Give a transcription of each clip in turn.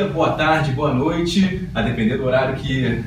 dia, boa tarde, boa noite, a depender do horário que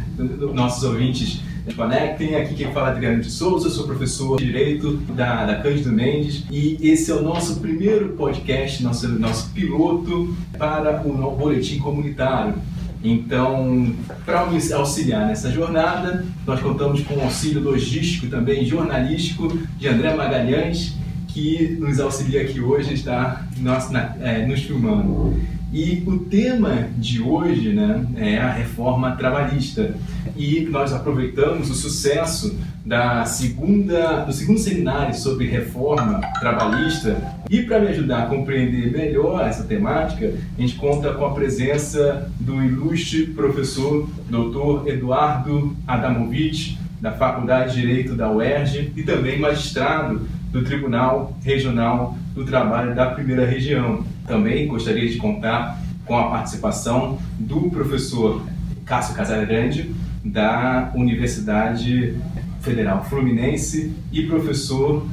nossos ouvintes conectem. Aqui quem fala é Adriano de Souza, sou professor de Direito da, da Cândido Mendes e esse é o nosso primeiro podcast, nosso, nosso piloto para o Boletim Comunitário. Então, para auxiliar nessa jornada, nós contamos com o auxílio logístico também jornalístico de André Magalhães, que nos auxilia aqui hoje, está nos, é, nos filmando. E o tema de hoje né, é a reforma trabalhista. E nós aproveitamos o sucesso da segunda, do segundo seminário sobre reforma trabalhista. E para me ajudar a compreender melhor essa temática, a gente conta com a presença do ilustre professor Dr. Eduardo Adamovich, da Faculdade de Direito da UERJ e também magistrado do Tribunal Regional do Trabalho da Primeira Região. Também gostaria de contar com a participação do professor Cássio Casagrande, da Universidade Federal Fluminense e professor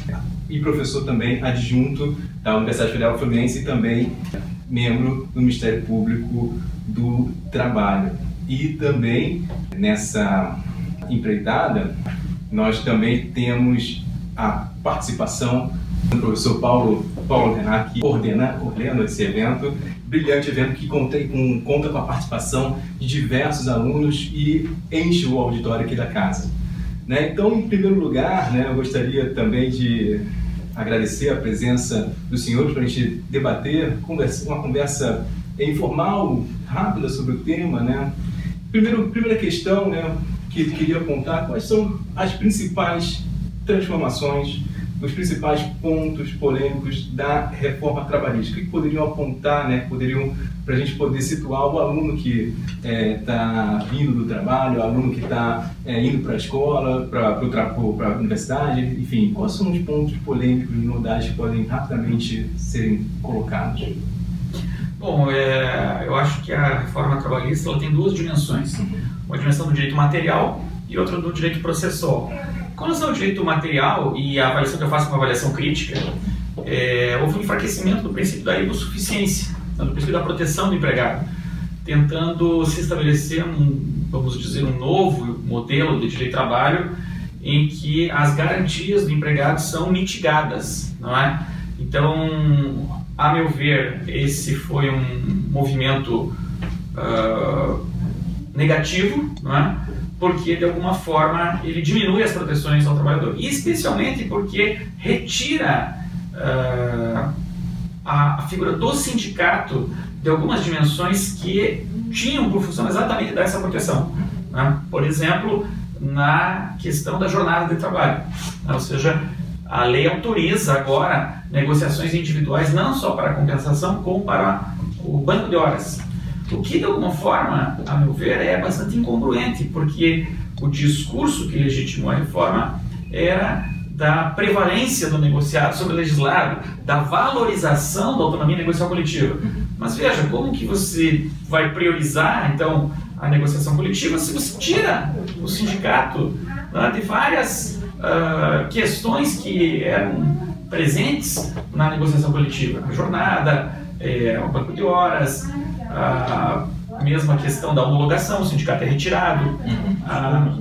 e professor também adjunto da Universidade Federal Fluminense e também membro do Ministério Público do Trabalho. E também nessa empreitada nós também temos a participação do professor Paulo, Paulo Renato, que ordena, ordena esse evento, brilhante evento que conta com, conta com a participação de diversos alunos e enche o auditório aqui da casa. Né? Então, em primeiro lugar, né, eu gostaria também de agradecer a presença dos senhores para a gente debater, conversa, uma conversa informal, rápida sobre o tema. Né? Primeiro, primeira questão né, que queria apontar, quais são as principais transformações, os principais pontos polêmicos da reforma trabalhista. O que poderiam apontar, né, poderiam para a gente poder situar o aluno que está é, tá vindo do trabalho, o aluno que está é, indo para a escola, para a universidade, enfim, quais são os pontos polêmicos e novidades que podem rapidamente serem colocados? Bom, é, eu acho que a reforma trabalhista ela tem duas dimensões. Uma dimensão do direito material e outra do direito processual. Com relação ao direito material e a avaliação que eu faço é uma avaliação crítica, é, houve um enfraquecimento do princípio da hipossuficiência, né, do princípio da proteção do empregado, tentando se estabelecer um, vamos dizer, um novo modelo de direito de trabalho em que as garantias do empregado são mitigadas, não é? Então, a meu ver, esse foi um movimento uh, negativo, não é? Porque de alguma forma ele diminui as proteções ao trabalhador, e especialmente porque retira uh, a, figura do sindicato de algumas dimensões que tinham por função exatamente dar essa proteção. Né? Por exemplo, na questão da jornada de trabalho, né? ou seja, a lei autoriza agora negociações individuais não só para a compensação, como para o banco de horas. O que, de alguma forma, a meu ver, é bastante incongruente, porque o discurso que legitimou a reforma era da prevalência do negociado sobre o legislado, da valorização da autonomia negocial coletiva. Mas veja, como que você vai priorizar, então, a negociação coletiva se você tira o sindicato né, de várias uh, questões que eram presentes na negociação coletiva? A jornada, é, o banco de horas, a mesma questão da homologação, o sindicato é retirado, uhum. a,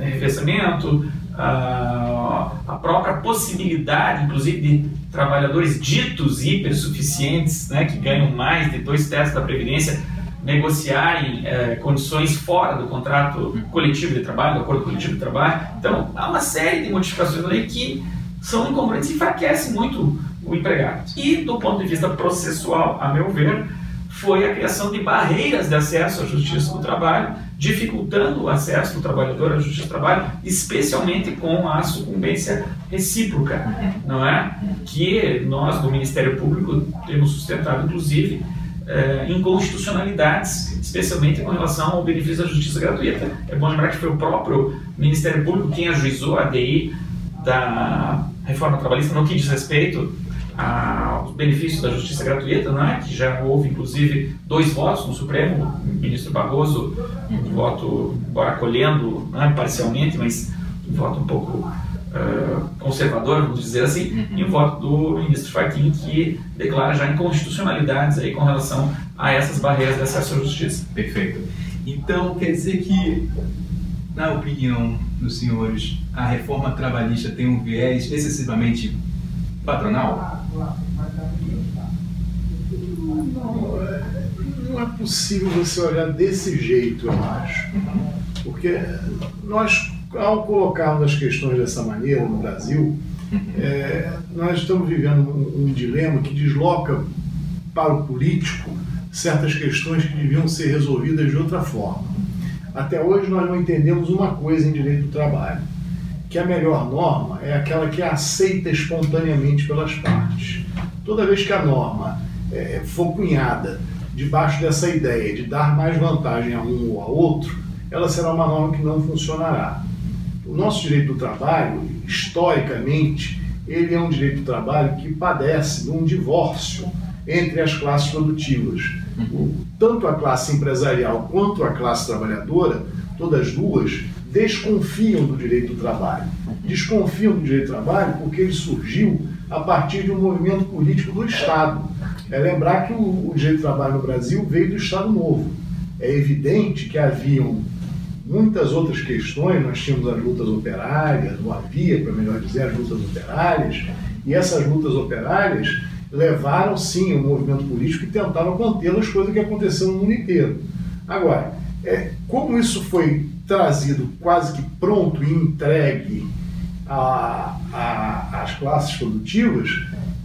arrefecimento, a, a própria possibilidade, inclusive, de trabalhadores ditos hipersuficientes, né, que ganham mais de dois terços da Previdência, negociarem é, condições fora do contrato uhum. coletivo de trabalho, do acordo coletivo de trabalho. Então, há uma série de modificações da lei que são incongruentes e enfraquecem muito o empregado. E, do ponto de vista processual, a meu ver, foi a criação de barreiras de acesso à justiça do trabalho, dificultando o acesso do trabalhador à justiça do trabalho, especialmente com a sucumbência recíproca, não é? Que nós do Ministério Público temos sustentado, inclusive, eh, inconstitucionalidades, especialmente com relação ao benefício da justiça gratuita. É bom lembrar que foi o próprio Ministério Público quem ajuizou a DI da reforma trabalhista no que diz respeito a, os benefícios da justiça gratuita, né, que já houve inclusive dois votos no Supremo, o ministro Barroso, um voto, embora acolhendo né, parcialmente, mas um voto um pouco uh, conservador, vamos dizer assim, e um voto do ministro Fachin que declara já inconstitucionalidades aí com relação a essas barreiras de acesso à justiça. Perfeito. Então, quer dizer que, na opinião dos senhores, a reforma trabalhista tem um viés excessivamente patronal? Não é possível você olhar desse jeito, eu acho. Porque nós, ao colocarmos as questões dessa maneira no Brasil, é, nós estamos vivendo um, um dilema que desloca para o político certas questões que deviam ser resolvidas de outra forma. Até hoje nós não entendemos uma coisa em direito do trabalho, que a melhor norma é aquela que é aceita espontaneamente pelas partes. Toda vez que a norma é, for cunhada debaixo dessa ideia de dar mais vantagem a um ou a outro, ela será uma norma que não funcionará. O nosso direito do trabalho, historicamente, ele é um direito do trabalho que padece de um divórcio entre as classes produtivas. Tanto a classe empresarial quanto a classe trabalhadora, todas duas, desconfiam do direito do trabalho. Desconfiam do direito do trabalho porque ele surgiu a partir de um movimento político do Estado. É lembrar que o, direito do trabalho no Brasil veio do Estado Novo. É evidente que haviam muitas outras questões, nós tínhamos as lutas operárias, ou havia, para melhor dizer, as lutas operárias, e essas lutas operárias levaram sim o movimento político e tentaram contê-las, coisa que aconteceu no mundo inteiro. Agora, é, como isso foi trazido quase que pronto e entregue às classes produtivas,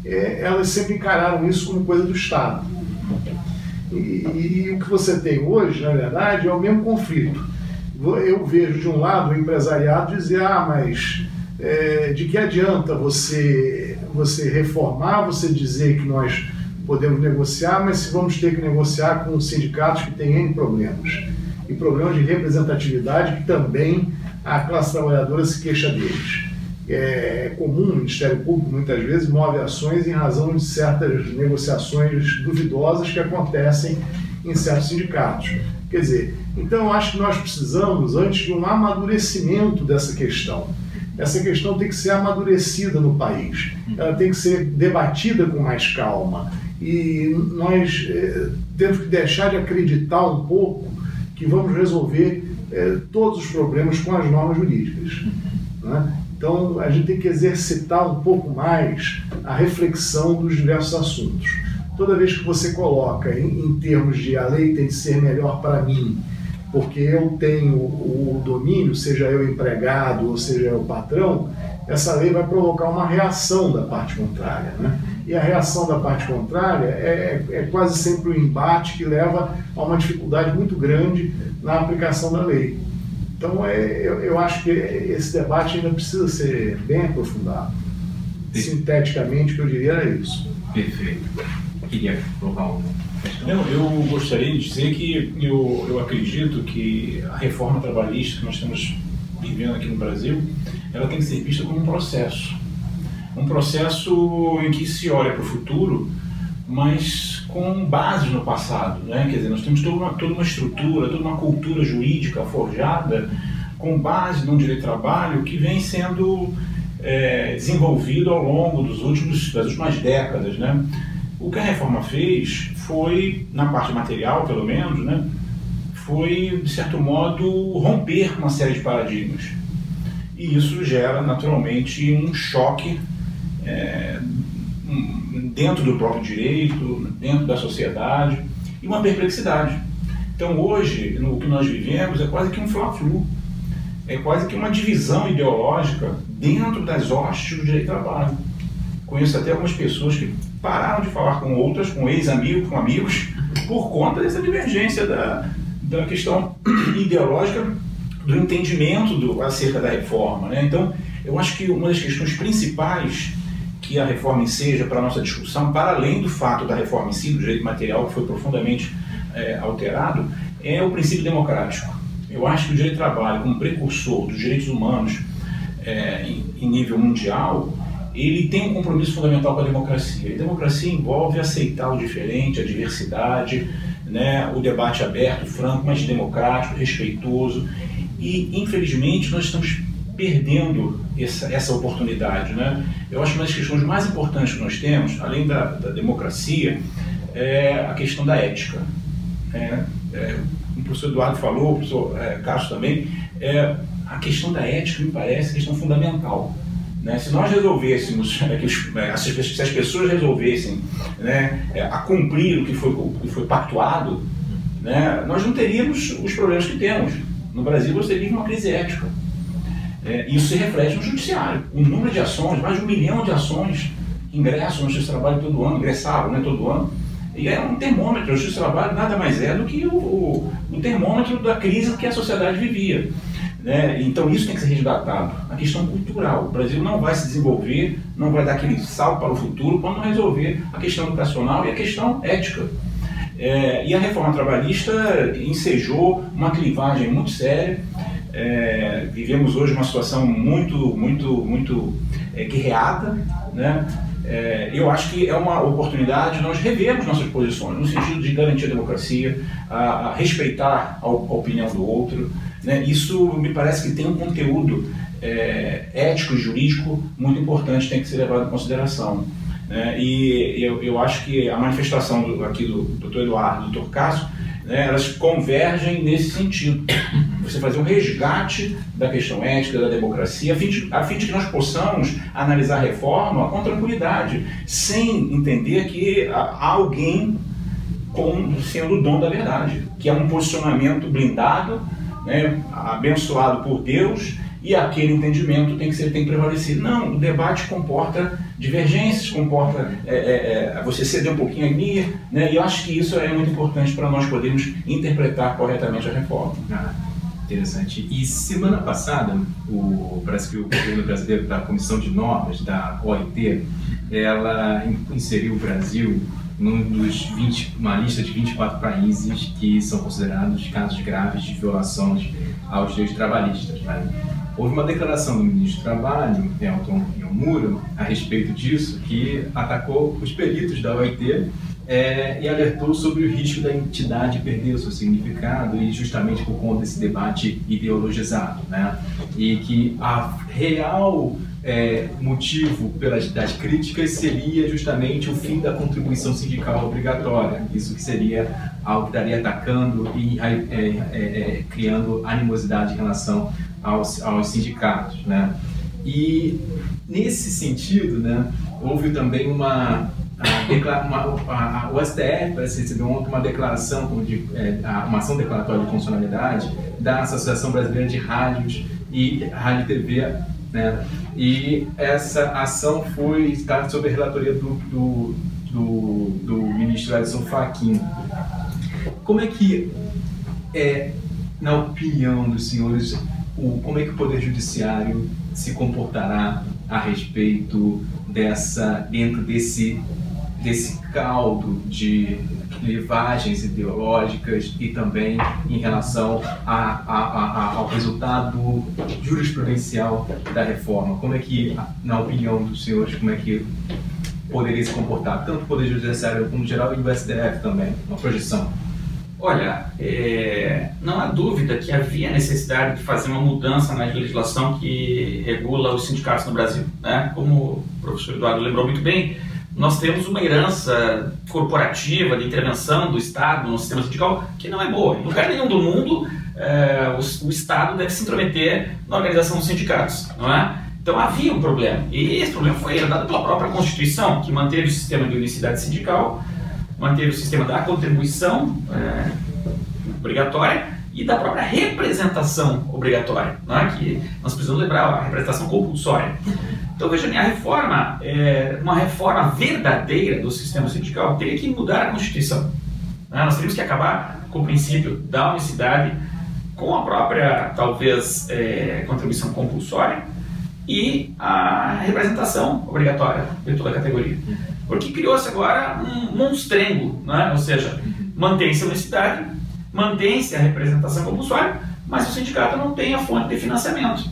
é, elas sempre encararam isso como coisa do Estado. E, e, o que você tem hoje, na verdade, é o mesmo conflito eu vejo de um lado o empresariado dizer, ah, mas é, de que adianta você, você reformar, você dizer que nós podemos negociar, mas se vamos ter que negociar com sindicatos que têm N problemas. E problemas de representatividade que também a classe trabalhadora se queixa deles. É comum, o Ministério Público muitas vezes move ações em razão de certas negociações duvidosas que acontecem em certos sindicatos. Quer dizer, então acho que nós precisamos, antes de um amadurecimento dessa questão, essa questão tem que ser amadurecida no país, ela tem que ser debatida com mais calma. E nós eh, temos que deixar de acreditar um pouco que vamos resolver eh, todos os problemas com as normas jurídicas. Né? Então a gente tem que exercitar um pouco mais a reflexão dos diversos assuntos toda vez que você coloca em, em termos de a lei tem de ser melhor para mim, porque eu tenho o domínio, seja eu empregado ou seja eu patrão, essa lei vai provocar uma reação da parte contrária. Né? E a reação da parte contrária é, é quase sempre um embate que leva a uma dificuldade muito grande na aplicação da lei. Então, é, eu, eu acho que esse debate ainda precisa ser bem aprofundado. Sinteticamente, o que eu diria era isso. Perfeito queria colocar uma questão? Não, eu gostaria de dizer que eu, eu acredito que a reforma trabalhista que nós estamos vivendo aqui no Brasil, ela tem que ser vista como um processo. Um processo em que se olha para o futuro, mas com base no passado. Né? Quer dizer, nós temos toda uma, toda uma estrutura, toda uma cultura jurídica forjada com base no direito de trabalho que vem sendo é, desenvolvido ao longo dos últimos, das últimas décadas. Né? O que a reforma fez foi, na parte material pelo menos, né, foi, de certo modo, romper uma série de paradigmas. E isso gera, naturalmente, um choque é, dentro do próprio direito, dentro da sociedade, e uma perplexidade. Então, hoje, no que nós vivemos é quase que um fla-flu, é quase que uma divisão ideológica dentro das hostes do direito do trabalho. Conheço até algumas pessoas que pararam de falar com outras, com ex-amigos, com amigos, por conta dessa divergência da, da questão ideológica do entendimento do, acerca da reforma. Né? Então, eu acho que uma das questões principais que a reforma seja para a nossa discussão, para além do fato da reforma em si, do direito material, que foi profundamente é, alterado, é o princípio democrático. Eu acho que o direito do trabalho, como precursor dos direitos humanos é, em, em nível mundial, ele tem um compromisso fundamental com a democracia. E democracia envolve aceitar o diferente, a diversidade, né, o debate aberto, franco, mas democrático, respeitoso. E, infelizmente, nós estamos perdendo essa, essa oportunidade. Né? Eu acho que uma das questões mais importantes que nós temos, além da, da democracia, é a questão da ética. É, é, o professor Eduardo falou, o professor é, Castro também, é, a questão da ética me parece questão fundamental. Né? Se nós resolvêssemos, é, que os, é, se as pessoas resolvessem né, é, a cumprir o que foi, o que foi pactuado, né, nós não teríamos os problemas que temos. No Brasil, você vive uma crise ética. É, isso se reflete no judiciário. O número de ações, mais de um milhão de ações ingressam no justiça do trabalho todo ano, ingressavam né, todo ano. E é um termômetro. O justiça do trabalho nada mais é do que o, o, o termômetro da crise que a sociedade vivia. Né? Então isso tem que ser resgatado. A questão cultural. O Brasil não vai se desenvolver, não vai dar aquele salto para o futuro quando resolver a questão educacional e a questão ética. É, e a reforma trabalhista ensejou uma clivagem muito séria. É, vivemos hoje uma situação muito, muito, muito é, guerreada, né? É, eu acho que é uma oportunidade de nós revermos nossas posições, no sentido de garantir a democracia, a, a respeitar a, a, opinião do outro. Né? Isso me parece que tem um conteúdo é, ético e jurídico muito importante, tem que ser levado em consideração. Né? E eu, eu acho que a manifestação do, aqui do Dr. Eduardo e do Dr. Cássio, né, elas convergem nesse sentido. Você fazer um resgate da questão ética, da democracia, a fim de, a fim de que nós possamos analisar a reforma com tranquilidade, sem entender que há alguém com, sendo o dom da verdade, que é um posicionamento blindado, né, abençoado por Deus e aquele entendimento tem que ser tem que prevalecer. Não, o debate comporta divergências, comporta é, é, é, você ceder um pouquinho aqui, né? E eu acho que isso é muito importante para nós podermos interpretar corretamente a reforma. Ah, interessante. E semana passada, o, parece que o governo brasileiro, da Comissão de Normas da OIT, ela inseriu o Brasil num dos 20, uma lista de 24 países que são considerados casos graves de violações aos direitos trabalhistas. Né? Houve uma declaração do ministro do Trabalho, Elton Yomuro, a respeito disso, que atacou os peritos da OIT é, e alertou sobre o risco da entidade perder o seu significado e justamente por conta desse debate ideologizado, né? E que a real é, motivo pelas das críticas seria justamente o fim da contribuição sindical obrigatória. Isso que seria algo que estaria atacando e é, é, é criando animosidade em relação aos, aos sindicatos, né? E nesse sentido, né, houve também uma a, uma, a, a, o STF parece receber ontem uma declaração, de, é, uma ação declaratória de funcionalidade da Associação Brasileira de Rádios e Rádio TV, né? E essa ação foi está sob a relatoria do, do, do, do ministro Edson Fachin. Como é que é, na opinião dos senhores, o, como é que o Poder Judiciário se comportará a respeito dessa, dentro desse, desse caldo de clivagens ideológicas e também em relação a, a, a, ao resultado jurisprudencial da reforma. Como é que, na opinião dos senhores, como é que poderia se comportar, tanto o Poder Judiciário como geral e o STF também, uma projeção? Olha, é, não há dúvida que havia necessidade de fazer uma mudança na legislação que regula os sindicatos no Brasil. Né? Como o professor Eduardo lembrou muito bem, nós temos uma herança corporativa de intervenção do Estado no sistema sindical que não é boa. Em lugar nenhum do mundo, é, o, o, Estado deve se intrometer na organização dos sindicatos, não é? Então havia um problema. E esse problema foi herdado pela própria Constituição, que manteve o sistema de unicidade sindical manter o sistema da contribuição é, obrigatória e da própria representação obrigatória, né? que nós precisamos lembrar a representação compulsória. Então veja a reforma, é, uma reforma verdadeira do sistema sindical teria que mudar a Constituição. Né? Nós teríamos que acabar com o princípio da unicidade, com a própria, talvez, é, contribuição compulsória e a representação obrigatória de toda a categoria. Porque criou-se agora um monstrengo, né? ou seja, mantém-se a unicidade, mantém-se a representação compulsória, mas o sindicato não tem a fonte de financiamento,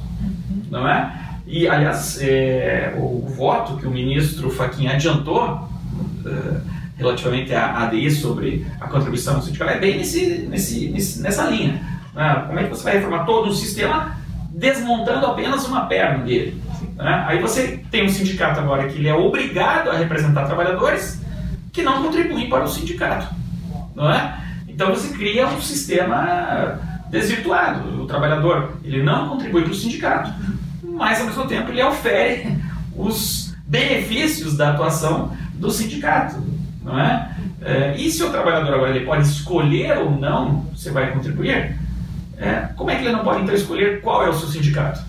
não é? E, aliás, é, o, voto que o ministro Fachin adiantou é, relativamente à ADI sobre a contribuição sindical é bem nesse, nesse, nesse, nessa linha. Né? Como é que você vai reformar todo um sistema desmontando apenas uma perna dele? Né? Aí você tem um sindicato agora que ele é obrigado a representar trabalhadores que não contribuem para o sindicato, não é? Então você cria um sistema desvirtuado. O trabalhador ele não contribui para o sindicato, mas ao mesmo tempo ele ofere os benefícios da atuação do sindicato, não é? é e se o trabalhador agora ele pode escolher ou não se vai contribuir, é, como é que ele não pode então escolher qual é o seu sindicato?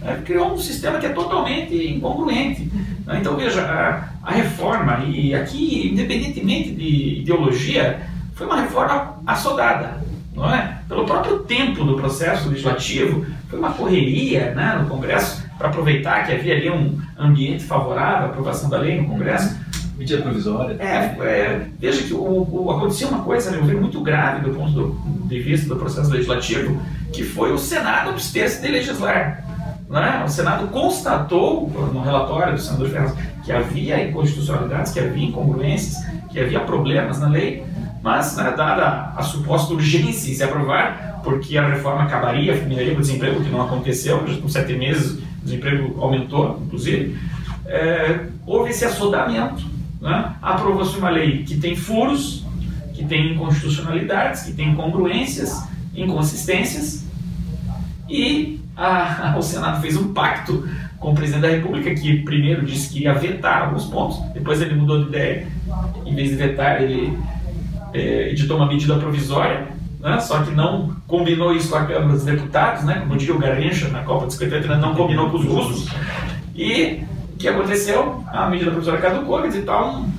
É, criou um sistema que é totalmente incongruente. Né? Então veja, a, a reforma, e aqui, independentemente de ideologia, foi uma reforma assodada. Não é? Pelo próprio tempo do processo legislativo, foi uma correria né, no Congresso para aproveitar que havia ali um ambiente favorável à aprovação da lei no Congresso. Medida provisória. É, é, veja que o, o, aconteceu uma coisa né, muito grave do ponto do, de vista do processo legislativo, que foi o Senado abster-se de legislar. Né? O Senado constatou no relatório do senador Ferraz que havia inconstitucionalidades, que havia incongruências, que havia problemas na lei, mas, né, dada a suposta urgência em se aprovar, porque a reforma acabaria, fulminaria o desemprego, que não aconteceu, já com sete meses o desemprego aumentou, inclusive, é, houve esse assodamento. Né? Aprovou-se uma lei que tem furos, que tem inconstitucionalidades, que tem incongruências, inconsistências, e a, o Senado fez um pacto com o presidente da República, que primeiro disse que ia vetar alguns pontos, depois ele mudou de ideia, em vez de vetar, ele é, editou uma medida provisória, né? só que não combinou isso com a Câmara dos Deputados, né? como diria o Garrincha na Copa de 50, não combinou com os russos. E o que aconteceu? A medida provisória caducou, quer dizer, está um,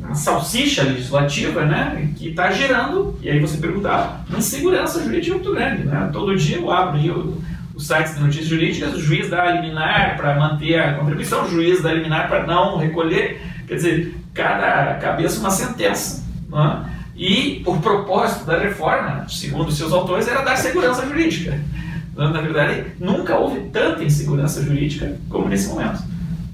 uma salsicha legislativa né? que está gerando, e aí você perguntava, uma insegurança jurídica muito grande. Né? Todo dia eu abro o, os sites de notícias jurídicas, o juiz dá a liminar para manter a contribuição, o juiz dá a liminar para não recolher. Quer dizer, cada cabeça uma sentença. É? E o propósito da reforma, segundo seus autores, era dar segurança jurídica. Na verdade, nunca houve tanta insegurança jurídica como nesse momento.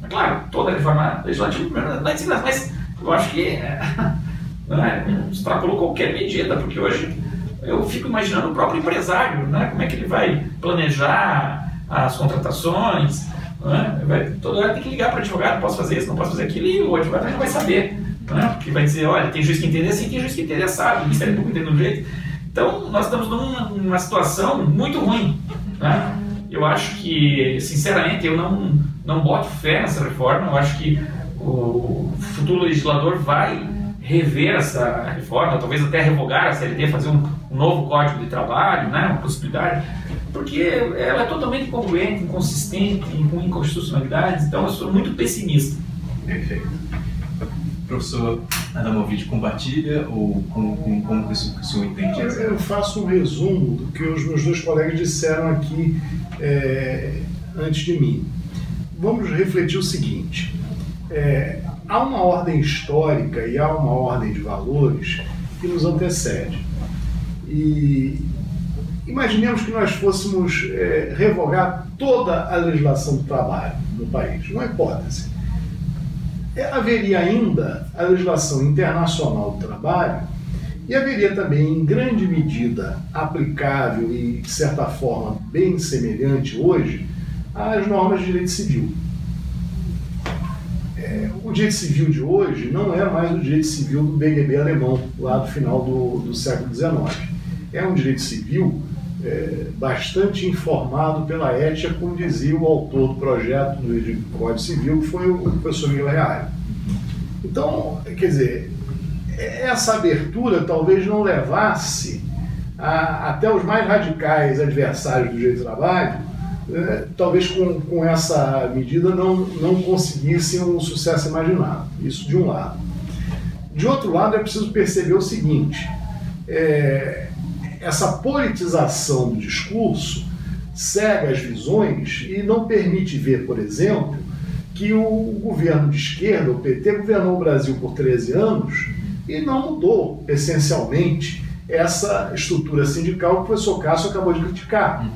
Mas, claro, toda reforma legislativa não é insegurança, mas eu acho que é, é, extrapolou qualquer medida, porque hoje eu fico imaginando o próprio empresário, né? como é que ele vai planejar as contratações, né? Vai, toda hora tem que ligar para o advogado, posso fazer isso, não posso fazer aquilo, e o advogado não vai saber. Né? Porque vai dizer, olha, tem juiz que entende assim, tem juiz que entende assado, o Ministério Público entende de um jeito. Então, nós estamos numa, numa situação muito ruim. Né? Eu acho que, sinceramente, eu não, não boto fé nessa reforma. Eu acho que o futuro legislador vai rever essa reforma, talvez até revogar a CLT, fazer um, um novo código de trabalho, né, uma possibilidade porque ela é totalmente incongruente, inconsistente, com inconstitucionalidades, então eu sou muito pessimista. Perfeito. Professor Adamovich, compartilha ou como, como, como que o senhor entende? Eu, eu, faço um resumo do que os meus dois colegas disseram aqui é, antes de mim. Vamos refletir o seguinte: é, há uma ordem histórica e há uma ordem de valores que nos antecede. E Imaginemos que nós fôssemos é, revogar toda a legislação do trabalho no país, uma hipótese. É, haveria ainda a legislação internacional do trabalho e haveria também, em grande medida, aplicável e, de certa forma, bem semelhante hoje, às normas de direito civil. É, o direito civil de hoje não é mais o direito civil do BGB alemão, lá do final do, do século XIX. É um direito civil é, bastante informado pela ética, como dizia o autor do projeto do Código Civil, que foi o professor Miguel Reale. Então, quer dizer, essa abertura talvez não levasse a, até os mais radicais adversários do direito do trabalho, é, talvez com, com essa medida não, não conseguissem o um sucesso imaginado. Isso de um lado. De outro lado, é preciso perceber o seguinte: é, essa politização do discurso cega as visões e não permite ver, por exemplo, que o governo de esquerda, o PT, governou o Brasil por 13 anos e não mudou essencialmente essa estrutura sindical que o professor Cássio acabou de criticar.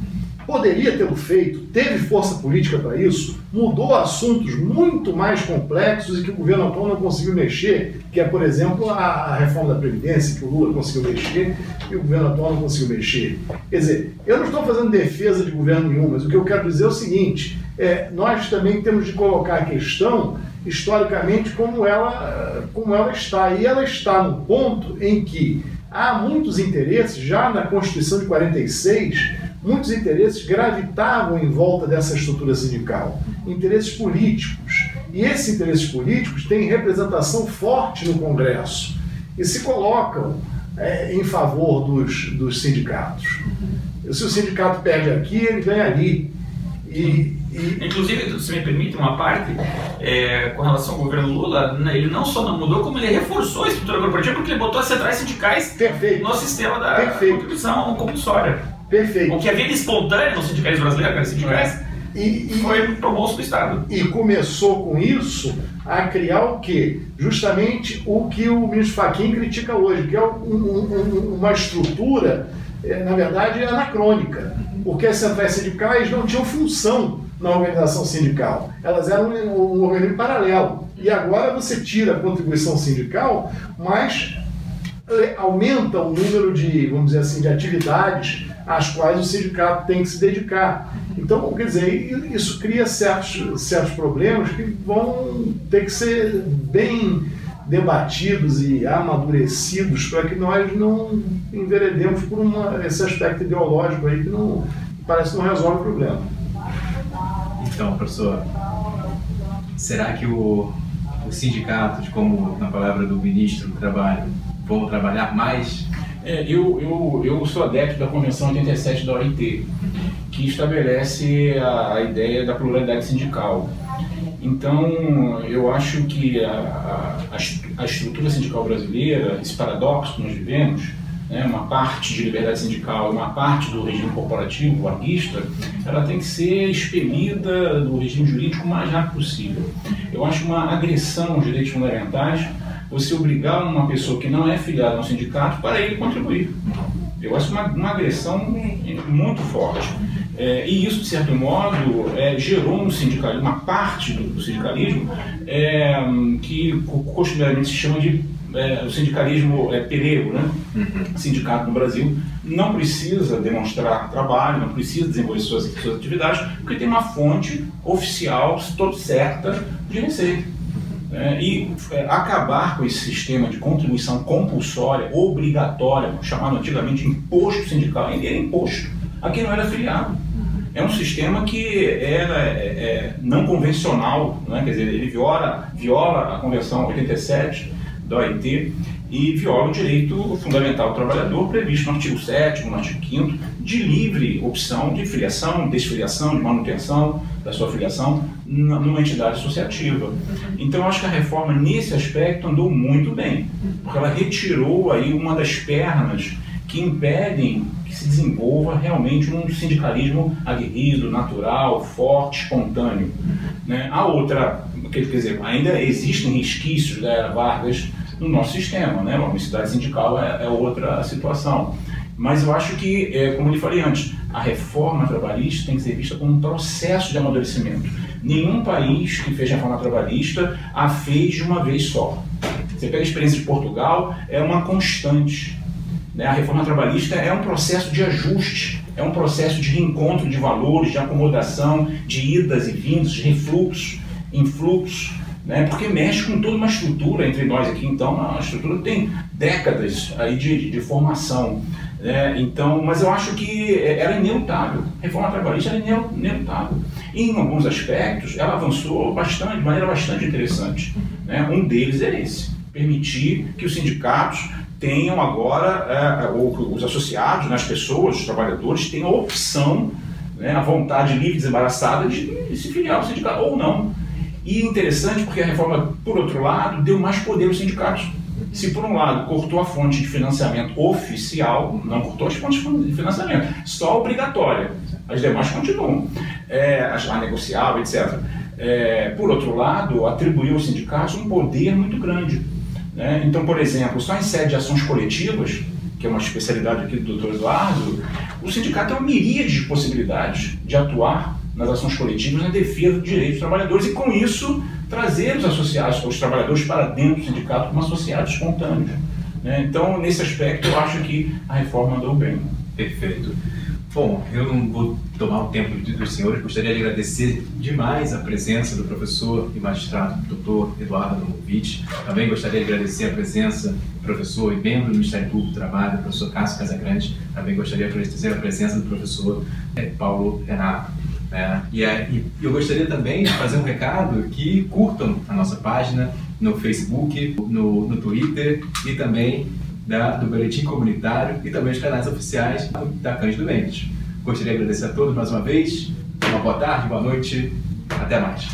poderia tê-lo feito, teve força política para isso, mudou assuntos muito mais complexos e que o governo atual não conseguiu mexer, que é, por exemplo, a, reforma da Previdência, que o Lula conseguiu mexer e o governo atual não conseguiu mexer. Quer dizer, eu não estou fazendo defesa de governo nenhum, mas o que eu quero dizer é o seguinte: é, nós também temos de colocar a questão historicamente como ela, como ela está. E ela está no ponto em que há muitos interesses, já na Constituição de 46, muitos interesses gravitavam em volta dessa estrutura sindical, interesses políticos. E esses interesses políticos têm representação forte no Congresso e se colocam é, em favor dos, dos sindicatos. Se o sindicato perde aqui, ele ganha ali. E, e... Inclusive, se me permite uma parte, é, com relação ao governo Lula, né, ele não só não mudou, como ele reforçou a estrutura corporativa, porque ele botou as centrais sindicais Perfeito. no sistema da Perfeito. contribuição compulsória. Perfeito. O que havia de espontâneo nos sindicalismo brasileiro, aqueles sindicais, e, e, foi pro bolso do Estado. E começou com isso a criar o quê? Justamente o que o ministro Fachin critica hoje, que é um, um, uma estrutura, é, na verdade, anacrônica. Porque as centrais sindicais não tinham função na organização sindical. Elas eram um, um organismo paralelo. E agora você tira a contribuição sindical, mas aumenta o número de, vamos dizer assim, de atividades às quais o sindicato tem que se dedicar. Então, quer dizer, isso cria certos, certos problemas que vão ter que ser bem debatidos e amadurecidos para que nós não enveredemos por uma, esse aspecto ideológico aí que não parece que não resolve o problema. Então, professor, será que o, os sindicatos, como na palavra do ministro do Trabalho, vão trabalhar mais é, eu, eu, eu sou adepto da Convenção 87 da OIT, que estabelece a, a ideia da pluralidade sindical. Então, eu acho que a, a, a, estrutura sindical brasileira, esse paradoxo que nós vivemos, né, uma parte de liberdade sindical uma parte do regime corporativo, varguista, ela tem que ser expelida do regime jurídico o mais rápido possível. Eu acho uma agressão aos direitos fundamentais você obrigar uma pessoa que não é filiada a um sindicato para ele contribuir. Eu acho uma, uma agressão muito forte. É, e isso, de certo modo, é, gerou no sindicalismo, uma parte do, do sindicalismo, é, que costumeiramente se chama de é, o sindicalismo é, perego, né? Uhum. Sindicato no Brasil não precisa demonstrar trabalho, não precisa desenvolver suas, suas atividades, porque tem uma fonte oficial, toda certa, de receita. É, e é, acabar com esse sistema de contribuição compulsória, obrigatória, chamado antigamente imposto sindical, ainda era imposto. Aqui não era filiado. É um sistema que era é, é, não convencional, né? quer dizer, ele viola, viola a Convenção 87 da OIT e viola o direito fundamental do trabalhador previsto no artigo 7 no artigo 5 de livre opção de filiação, desfiliação, de manutenção da sua filiação numa entidade associativa. Então, acho que a reforma, nesse aspecto, andou muito bem, porque ela retirou aí uma das pernas que impedem que se desenvolva realmente um sindicalismo aguerrido, natural, forte, espontâneo. Né? A outra, quer dizer, ainda existem resquícios da era Vargas no nosso sistema, né? uma cidade sindical é, é outra situação. Mas eu acho que, é, como eu falei antes, a reforma trabalhista tem que ser vista como um processo de amadurecimento. Nenhum país que fez reforma trabalhista a fez de uma vez só. Você pega a experiência de Portugal, é uma constante. Né? A reforma trabalhista é um processo de ajuste, é um processo de reencontro de valores, de acomodação, de idas e vindas, de refluxo, influxo né? porque mexe com toda uma estrutura entre nós aqui. Então, a estrutura tem décadas aí de, de, de formação. Né? Então, mas eu acho que era inelutável. A reforma trabalhista era inelutável. E, em alguns aspectos, ela avançou bastante, de maneira bastante interessante. Né? Um deles é esse: permitir que os sindicatos tenham agora, é, ou os associados, né, as pessoas, os trabalhadores, tenham a opção, né, a vontade livre desembaraçada de, de se filiar ao sindicato ou não. E interessante porque a reforma, por outro lado, deu mais poder aos sindicatos. Se por um lado cortou a fonte de financiamento oficial, não cortou as fontes de financiamento, só obrigatória. As demais continuam, é, a negociável, etc. É, por outro lado, atribuiu aos sindicatos um poder muito grande. Né? Então, por exemplo, só em sede de ações coletivas, que é uma especialidade aqui do Dr. Eduardo, o sindicato tem uma miríade de possibilidades de atuar nas ações coletivas na defesa dos direitos dos trabalhadores e, com isso, trazer os associados, os trabalhadores para dentro do sindicato como associados espontâneos. Né? Então, nesse aspecto, eu acho que a reforma andou bem. Perfeito. Bom, eu não vou tomar o tempo dos senhores, gostaria de agradecer demais a presença do professor e magistrado Dr. Eduardo Abramovich. Também gostaria de agradecer a presença do professor e membro do Ministério Público do Trabalho, professor Cássio Casagrande. Também gostaria de agradecer a presença do professor eh, Paulo Renato. É, e, e, eu gostaria também de fazer um recado que curtam a nossa página no Facebook, no, no Twitter e também da, do Boletim Comunitário e também os canais oficiais da Cândido Mendes. Gostaria de agradecer a todos mais uma vez. Uma boa tarde, boa noite, até mais.